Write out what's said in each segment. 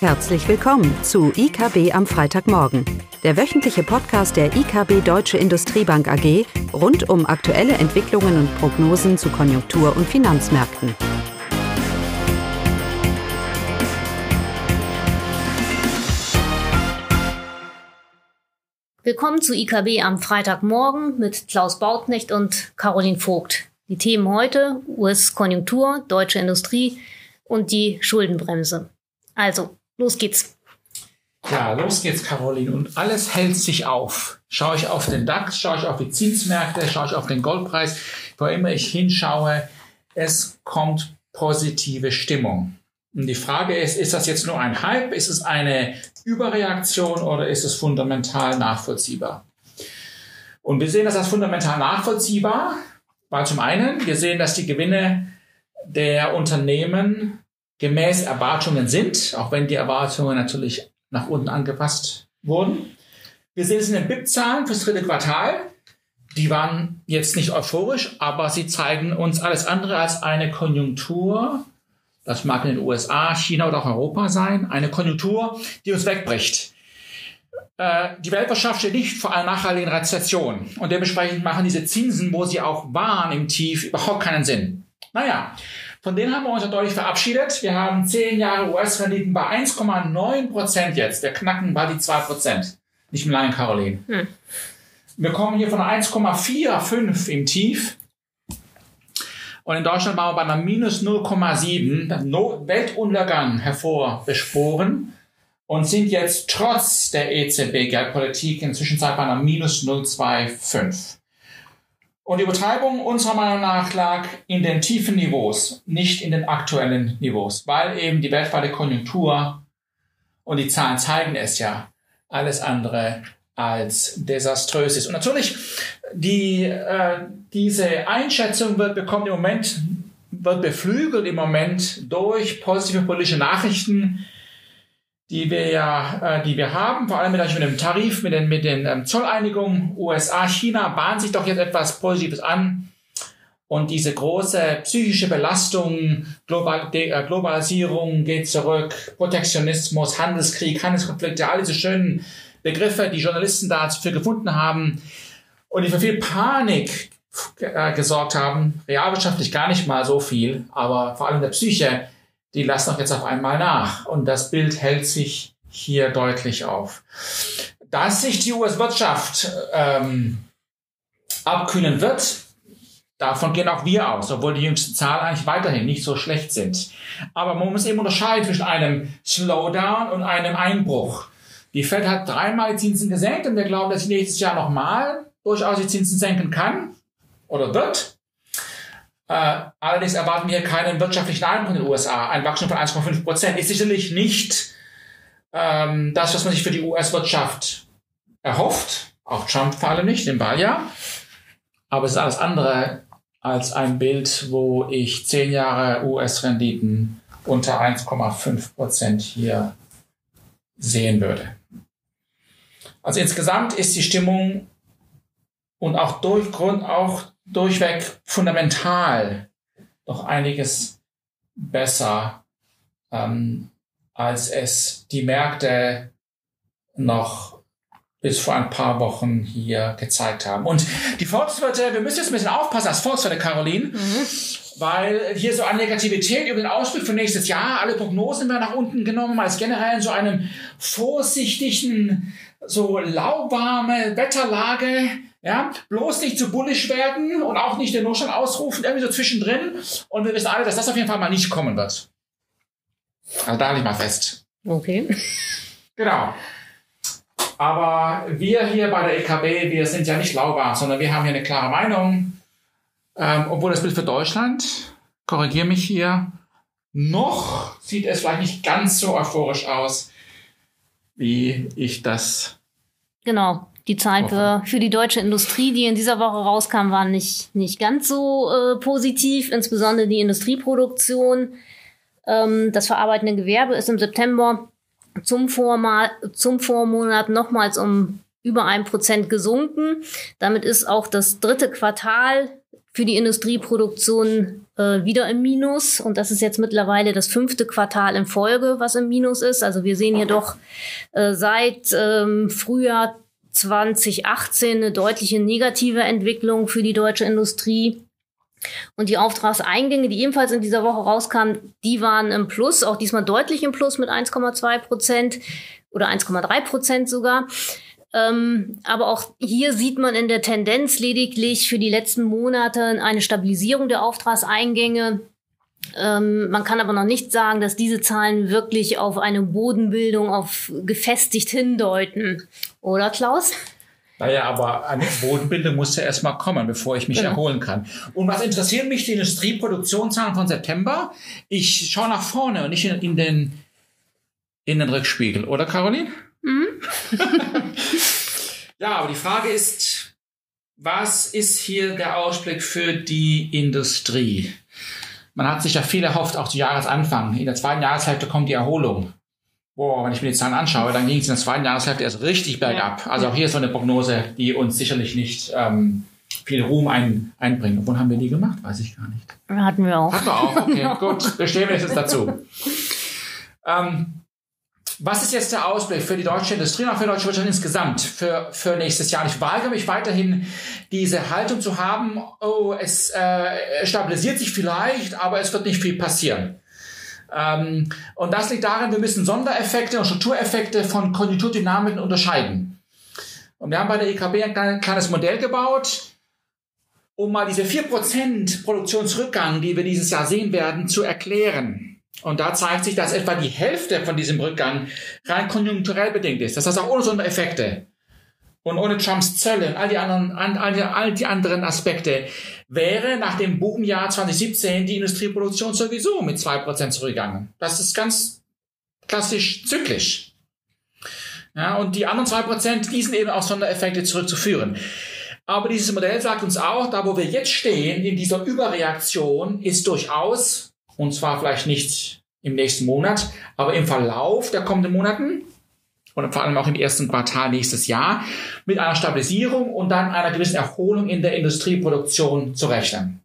Herzlich willkommen zu IKB am Freitagmorgen, der wöchentliche Podcast der IKB Deutsche Industriebank AG rund um aktuelle Entwicklungen und Prognosen zu Konjunktur- und Finanzmärkten. Willkommen zu IKB am Freitagmorgen mit Klaus Bautnecht und Caroline Vogt. Die Themen heute US-Konjunktur, deutsche Industrie und die Schuldenbremse. Also, los geht's. Ja, los geht's, Caroline. Und alles hält sich auf. Schaue ich auf den DAX, schaue ich auf die Zinsmärkte, schaue ich auf den Goldpreis, wo immer ich hinschaue, es kommt positive Stimmung. Und die Frage ist, ist das jetzt nur ein Hype? Ist es eine Überreaktion oder ist es fundamental nachvollziehbar? Und wir sehen das als fundamental nachvollziehbar, weil zum einen, wir sehen, dass die Gewinne der Unternehmen gemäß Erwartungen sind, auch wenn die Erwartungen natürlich nach unten angepasst wurden. Wir sehen es in den BIP-Zahlen fürs dritte Quartal. Die waren jetzt nicht euphorisch, aber sie zeigen uns alles andere als eine Konjunktur. Das mag in den USA, China oder auch Europa sein. Eine Konjunktur, die uns wegbricht. Äh, die Weltwirtschaft steht nicht vor einer nachhaltigen Rezession. Und dementsprechend machen diese Zinsen, wo sie auch waren im Tief, überhaupt keinen Sinn. Naja, von denen haben wir uns ja deutlich verabschiedet. Wir haben zehn Jahre US-Renditen bei 1,9 Prozent jetzt. Der Knacken war die 2 Prozent. Nicht im Line, Caroline. Hm. Wir kommen hier von 1,45 im Tief. Und in Deutschland waren wir bei einer minus 0,7, Weltuntergang hervorbeschworen und sind jetzt trotz der EZB-Geldpolitik inzwischen bei einer minus 0,25. Und die Übertreibung unserer Meinung nach lag in den tiefen Niveaus, nicht in den aktuellen Niveaus, weil eben die weltweite Konjunktur und die Zahlen zeigen es ja, alles andere als desaströs ist. Und natürlich, die, äh, diese Einschätzung wird bekommen im Moment, wird beflügelt im Moment durch positive politische Nachrichten, die wir ja, äh, die wir haben, vor allem mit, mit dem Tarif, mit den, mit den ähm, Zolleinigungen USA, China, bahnt sich doch jetzt etwas Positives an. Und diese große psychische Belastung, Global, De, äh, Globalisierung geht zurück, Protektionismus, Handelskrieg, Handelskonflikte, all diese schönen Begriffe, die Journalisten dafür gefunden haben und die für viel Panik äh, gesorgt haben, realwirtschaftlich gar nicht mal so viel, aber vor allem der Psyche, die lassen auch jetzt auf einmal nach. Und das Bild hält sich hier deutlich auf. Dass sich die US-Wirtschaft ähm, abkühlen wird, davon gehen auch wir aus, obwohl die jüngsten Zahlen eigentlich weiterhin nicht so schlecht sind. Aber man muss eben unterscheiden zwischen einem Slowdown und einem Einbruch. Die Fed hat dreimal die Zinsen gesenkt und wir glauben, dass sie nächstes Jahr nochmal durchaus die Zinsen senken kann oder wird. Äh, allerdings erwarten wir keinen wirtschaftlichen Einbruch in den USA. Ein Wachstum von 1,5 Prozent ist sicherlich nicht ähm, das, was man sich für die US-Wirtschaft erhofft. Auch Trump vor allem nicht, im Wahljahr. Aber es ist alles andere als ein Bild, wo ich zehn Jahre US-Renditen unter 1,5 Prozent hier sehen würde. Also insgesamt ist die Stimmung und auch durch Grund, auch durchweg fundamental doch einiges besser, ähm, als es die Märkte noch bis vor ein paar Wochen hier gezeigt haben. Und die Volkswirte, wir müssen jetzt ein bisschen aufpassen als Volkswirte, Caroline, mhm. weil hier so eine Negativität über den Ausblick für nächstes Jahr, alle Prognosen werden nach unten genommen, als generell in so einem vorsichtigen, so lauwarme Wetterlage, ja, bloß nicht zu bullisch werden und auch nicht den Notstand ausrufen, irgendwie so zwischendrin. Und wir wissen alle, dass das auf jeden Fall mal nicht kommen wird. Also da ich mal fest. Okay. Genau. Aber wir hier bei der EKB, wir sind ja nicht lauwarm, sondern wir haben hier eine klare Meinung. Ähm, obwohl das Bild für Deutschland, korrigiere mich hier, noch sieht es vielleicht nicht ganz so euphorisch aus, wie ich das Genau. Die Zahlen für, für die deutsche Industrie, die in dieser Woche rauskamen, waren nicht, nicht ganz so äh, positiv, insbesondere die Industrieproduktion. Ähm, das verarbeitende Gewerbe ist im September zum, Vormal, zum Vormonat nochmals um über ein Prozent gesunken. Damit ist auch das dritte Quartal für die Industrieproduktion äh, wieder im Minus. Und das ist jetzt mittlerweile das fünfte Quartal in Folge, was im Minus ist. Also wir sehen hier doch äh, seit ähm, Frühjahr 2018 eine deutliche negative Entwicklung für die deutsche Industrie. Und die Auftragseingänge, die ebenfalls in dieser Woche rauskamen, die waren im Plus, auch diesmal deutlich im Plus mit 1,2 Prozent oder 1,3 Prozent sogar. Ähm, aber auch hier sieht man in der Tendenz lediglich für die letzten Monate eine Stabilisierung der Auftragseingänge. Ähm, man kann aber noch nicht sagen, dass diese Zahlen wirklich auf eine Bodenbildung, auf gefestigt hindeuten. Oder Klaus? Naja, aber eine Bodenbildung muss ja erstmal kommen, bevor ich mich genau. erholen kann. Und was interessiert mich, die Industrieproduktionszahlen von September? Ich schaue nach vorne und nicht in, in den, in den Rückspiegel, oder Caroline? Mhm. ja, aber die Frage ist, was ist hier der Ausblick für die Industrie? Man hat sich ja viel erhofft, auch zu Jahresanfang. In der zweiten Jahreshälfte kommt die Erholung. Boah, wenn ich mir die Zahlen anschaue, dann ging es in der zweiten Jahreshälfte erst richtig bergab. Also auch hier ist so eine Prognose, die uns sicherlich nicht ähm, viel Ruhm ein, einbringt. Obwohl haben wir die gemacht, weiß ich gar nicht. Hatten wir auch. Hatten wir auch, okay, gut. Wir stehen jetzt dazu. Ähm, was ist jetzt der Ausblick für die deutsche Industrie und auch für die deutsche Wirtschaft insgesamt für, für nächstes Jahr? Ich weigere mich weiterhin, diese Haltung zu haben, oh, es äh, stabilisiert sich vielleicht, aber es wird nicht viel passieren. Ähm, und das liegt darin, wir müssen Sondereffekte und Struktureffekte von Konjunkturdynamiken unterscheiden. Und wir haben bei der EKB ein kleines Modell gebaut, um mal diese 4% Produktionsrückgang, die wir dieses Jahr sehen werden, zu erklären. Und da zeigt sich, dass etwa die Hälfte von diesem Rückgang rein konjunkturell bedingt ist. Das heißt auch ohne so eine Effekte. Und ohne Trumps Zölle und all die anderen, all die, all die anderen Aspekte wäre nach dem Boomjahr 2017 die Industrieproduktion sowieso mit zwei Prozent zurückgegangen. Das ist ganz klassisch zyklisch. Ja, und die anderen zwei Prozent, die sind eben auf Sondereffekte zurückzuführen. Aber dieses Modell sagt uns auch, da wo wir jetzt stehen, in dieser Überreaktion, ist durchaus und zwar vielleicht nicht im nächsten Monat, aber im Verlauf der kommenden Monaten und vor allem auch im ersten Quartal nächstes Jahr mit einer Stabilisierung und dann einer gewissen Erholung in der Industrieproduktion zu rechnen.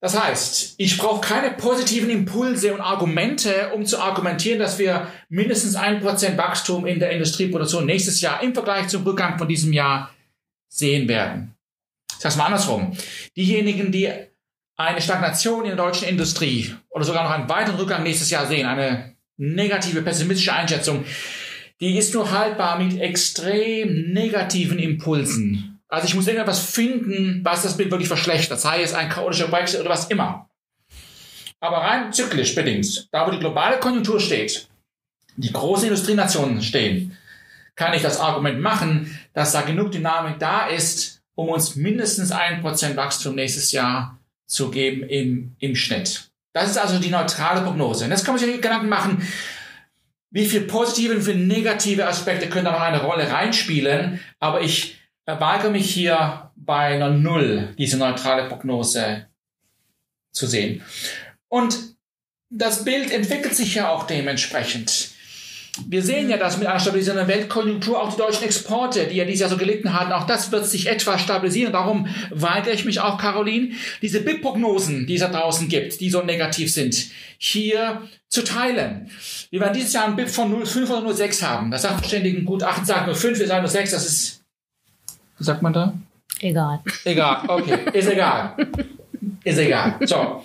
Das heißt, ich brauche keine positiven Impulse und Argumente, um zu argumentieren, dass wir mindestens ein Prozent Wachstum in der Industrieproduktion nächstes Jahr im Vergleich zum Rückgang von diesem Jahr sehen werden. Das heißt mal andersrum. Diejenigen, die eine Stagnation in der deutschen Industrie oder sogar noch einen weiteren Rückgang nächstes Jahr sehen, eine negative, pessimistische Einschätzung, die ist nur haltbar mit extrem negativen Impulsen. Also ich muss irgendetwas finden, was das Bild wirklich verschlechtert, sei es ein chaotischer Brexit oder was immer. Aber rein zyklisch bedingt, da wo die globale Konjunktur steht, die großen Industrienationen stehen, kann ich das Argument machen, dass da genug Dynamik da ist, um uns mindestens ein Prozent Wachstum nächstes Jahr zu geben im, im Schnitt. Das ist also die neutrale Prognose. Und jetzt kann man sich Gedanken machen, wie viel positive und wie viele negative Aspekte können da noch eine Rolle reinspielen. Aber ich weigere mich hier bei einer Null, diese neutrale Prognose zu sehen. Und das Bild entwickelt sich ja auch dementsprechend. Wir sehen ja, dass mit einer stabilisierenden Weltkonjunktur auch die deutschen Exporte, die ja dieses Jahr so gelitten hatten, auch das wird sich etwa stabilisieren. Darum weigere ich mich auch, Caroline, diese BIP-Prognosen, die es da draußen gibt, die so negativ sind, hier zu teilen. Wir werden dieses Jahr ein BIP von 0,5 oder 0,6 haben. Das Sachverständigen Gutachten sagen nur 5, wir sagen nur 6, das ist, wie sagt man da? Egal. Egal, okay, ist egal. Ist egal. So.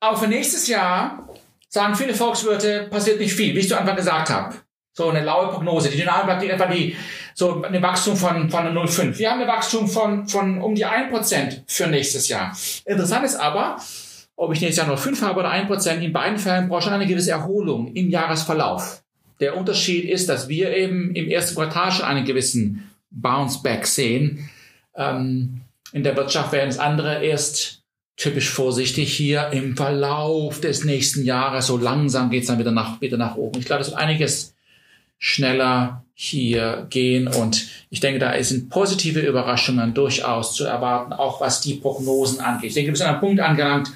Aber für nächstes Jahr sagen viele Volkswirte, passiert nicht viel, wie ich zu Anfang gesagt habe. So eine laue Prognose. Die Dynamik bleibt etwa die, so eine Wachstum von, von 0,5. Wir haben eine Wachstum von, von um die 1% für nächstes Jahr. Interessant ist aber, ob ich nächstes Jahr 0,5 habe oder 1%, in beiden Fällen brauche ich schon eine gewisse Erholung im Jahresverlauf. Der Unterschied ist, dass wir eben im ersten Quartal schon einen gewissen Bounce Back sehen. Ähm, in der Wirtschaft werden es andere erst typisch vorsichtig hier im Verlauf des nächsten Jahres. So langsam geht's dann wieder nach, wieder nach oben. Ich glaube, es wird einiges schneller hier gehen und ich denke, da sind positive Überraschungen durchaus zu erwarten, auch was die Prognosen angeht. Ich denke, wir sind an einem Punkt angelangt,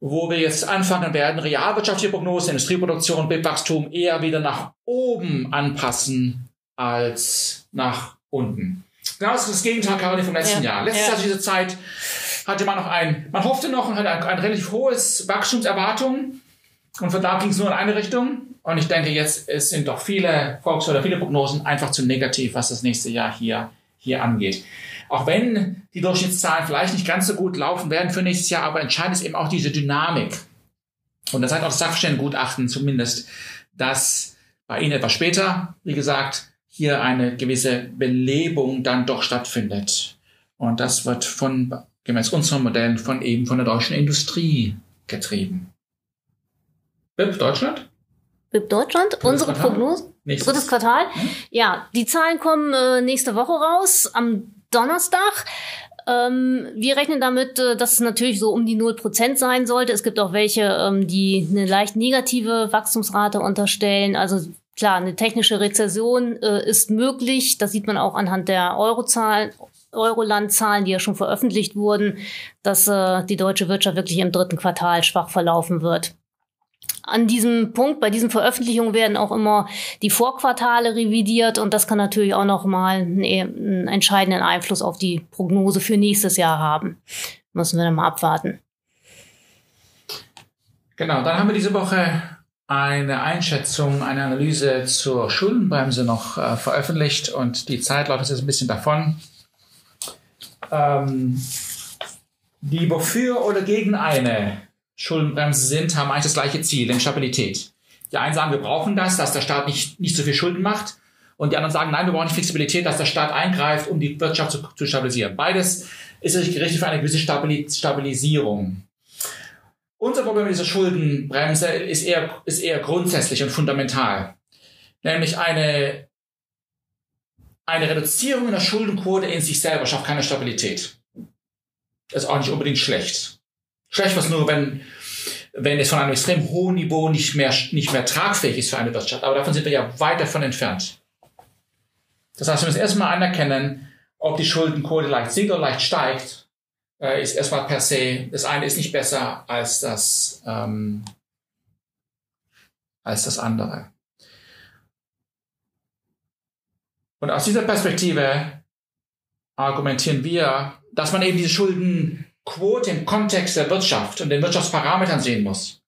wo wir jetzt anfangen werden, realwirtschaftliche Prognosen, Industrieproduktion, BIP-Wachstum eher wieder nach oben anpassen als nach unten. Genau, das ist das Gegenteil, Caroline, vom letzten Ja. Jahr. Letztes Ja. Jahr zu dieser Zeit hatte man noch ein, man hoffte noch und hatte ein, ein relativ hohes Wachstumserwartung. Und von da ging es nur in eine Richtung. Und ich denke, jetzt sind doch viele Volks- oder viele Prognosen einfach zu negativ, was das nächste Jahr hier, hier angeht. Auch wenn die Durchschnittszahlen vielleicht nicht ganz so gut laufen werden für nächstes Jahr, aber entscheidend ist eben auch diese Dynamik. Und das sagt auch das Sachverständigengutachten zumindest, dass bei Ihnen etwas später, wie gesagt, hier eine gewisse Belebung dann doch stattfindet. Und das wird von, gemäß unseren Modellen, von eben von der deutschen Industrie getrieben. BIP Deutschland? BIP Deutschland, unsere Quartal? Prognose. Nächstes. Drittes Quartal. Hm? Ja, die Zahlen kommen äh, nächste Woche raus, am Donnerstag. Ähm, wir rechnen damit, äh, dass es natürlich so um die 0% sein sollte. Es gibt auch welche, ähm, die eine leicht negative Wachstumsrate unterstellen. Also klar, eine technische Rezession äh, ist möglich. Das sieht man auch anhand der Eurozahlen. Euroland-Zahlen, die ja schon veröffentlicht wurden, dass äh, die deutsche Wirtschaft wirklich im dritten Quartal schwach verlaufen wird. An diesem Punkt, bei diesen Veröffentlichungen werden auch immer die Vorquartale revidiert und das kann natürlich auch noch mal einen, einen entscheidenden Einfluss auf die Prognose für nächstes Jahr haben. Müssen wir dann mal abwarten. Genau, dann haben wir diese Woche eine Einschätzung, eine Analyse zur Schuldenbremse noch äh, veröffentlicht und die Zeit läuft jetzt ein bisschen davon. Ähm, die wofür oder gegen eine Schuldenbremse sind, haben eigentlich das gleiche Ziel, nämlich Stabilität. Die einen sagen, wir brauchen das, dass der Staat nicht, nicht so viel Schulden macht. Und die anderen sagen, nein, wir brauchen die Flexibilität, dass der Staat eingreift, um die Wirtschaft zu, zu stabilisieren. Beides ist natürlich gerichtet für eine gewisse Stabili Stabilisierung. Unser Problem mit dieser Schuldenbremse ist eher, ist eher grundsätzlich und fundamental. Nämlich eine, eine Reduzierung in der Schuldenquote in sich selber schafft keine Stabilität. Das ist auch nicht unbedingt schlecht. Schlecht was nur, wenn, wenn es von einem extrem hohen Niveau nicht mehr, nicht mehr tragfähig ist für eine Wirtschaft. Aber davon sind wir ja weit davon entfernt. Das heißt, wir müssen erstmal anerkennen, ob die Schuldenquote leicht sinkt oder leicht steigt, äh, ist erstmal per se, das eine ist nicht besser als das, ähm, als das andere. Und aus dieser Perspektive argumentieren wir, dass man eben diese Schuldenquote im Kontext der Wirtschaft und den Wirtschaftsparametern sehen muss.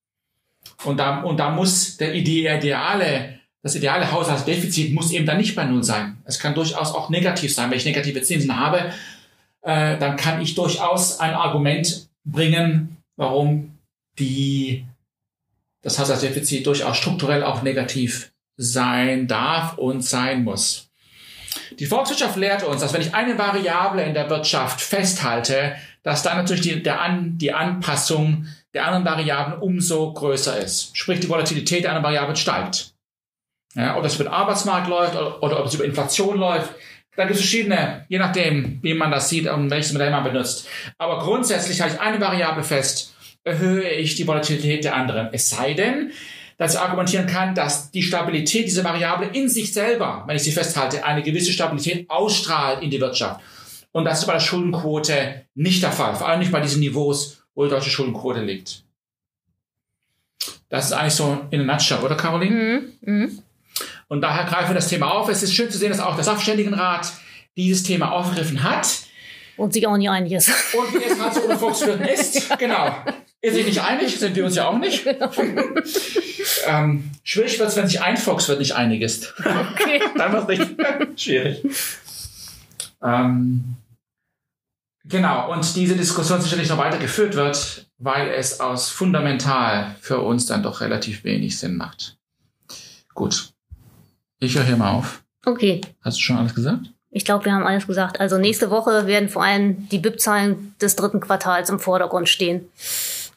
Und da, und da muss der ideale, das ideale Haushaltsdefizit muss eben dann nicht bei Null sein. Es kann durchaus auch negativ sein. Wenn ich negative Zinsen habe, äh, dann kann ich durchaus ein Argument bringen, warum die, das Haushaltsdefizit durchaus strukturell auch negativ sein darf und sein muss. Die Volkswirtschaft lehrt uns, dass wenn ich eine Variable in der Wirtschaft festhalte, dass dann natürlich die, der An, die Anpassung der anderen Variablen umso größer ist. Sprich, die Volatilität der anderen Variablen steigt. Ja, ob das über den Arbeitsmarkt läuft oder, oder ob es über Inflation läuft. Da gibt es verschiedene, je nachdem, wie man das sieht und welches Modell man benutzt. Aber grundsätzlich halte ich eine Variable fest, erhöhe ich die Volatilität der anderen. Es sei denn, dass ich argumentieren kann, dass die Stabilität dieser Variable in sich selber, wenn ich sie festhalte, eine gewisse Stabilität ausstrahlt in die Wirtschaft. Und das ist bei der Schuldenquote nicht der Fall, vor allem nicht bei diesen Niveaus, wo die deutsche Schuldenquote liegt. Das ist eigentlich so in a nutshell, oder Caroline? Mhm. Mhm. Und daher greifen wir das Thema auf. Es ist schön zu sehen, dass auch der Sachverständigenrat dieses Thema aufgegriffen hat. Und sich auch nicht einig ist. Und wie es halt so unter Volkswirten ist, genau. Ist sich nicht einig, sind wir uns ja auch nicht. ähm, schwierig wird es, wenn sich ein Volkswirt nicht einig ist. Okay. Dann wird es nicht schwierig. Ähm, genau, und diese Diskussion sicherlich noch weiter geführt wird, weil es aus fundamental für uns dann doch relativ wenig Sinn macht. Gut. Ich höre hier mal auf. Okay. Hast du schon alles gesagt? Ich glaube, wir haben alles gesagt. Also nächste Woche werden vor allem die BIP-Zahlen des dritten Quartals im Vordergrund stehen.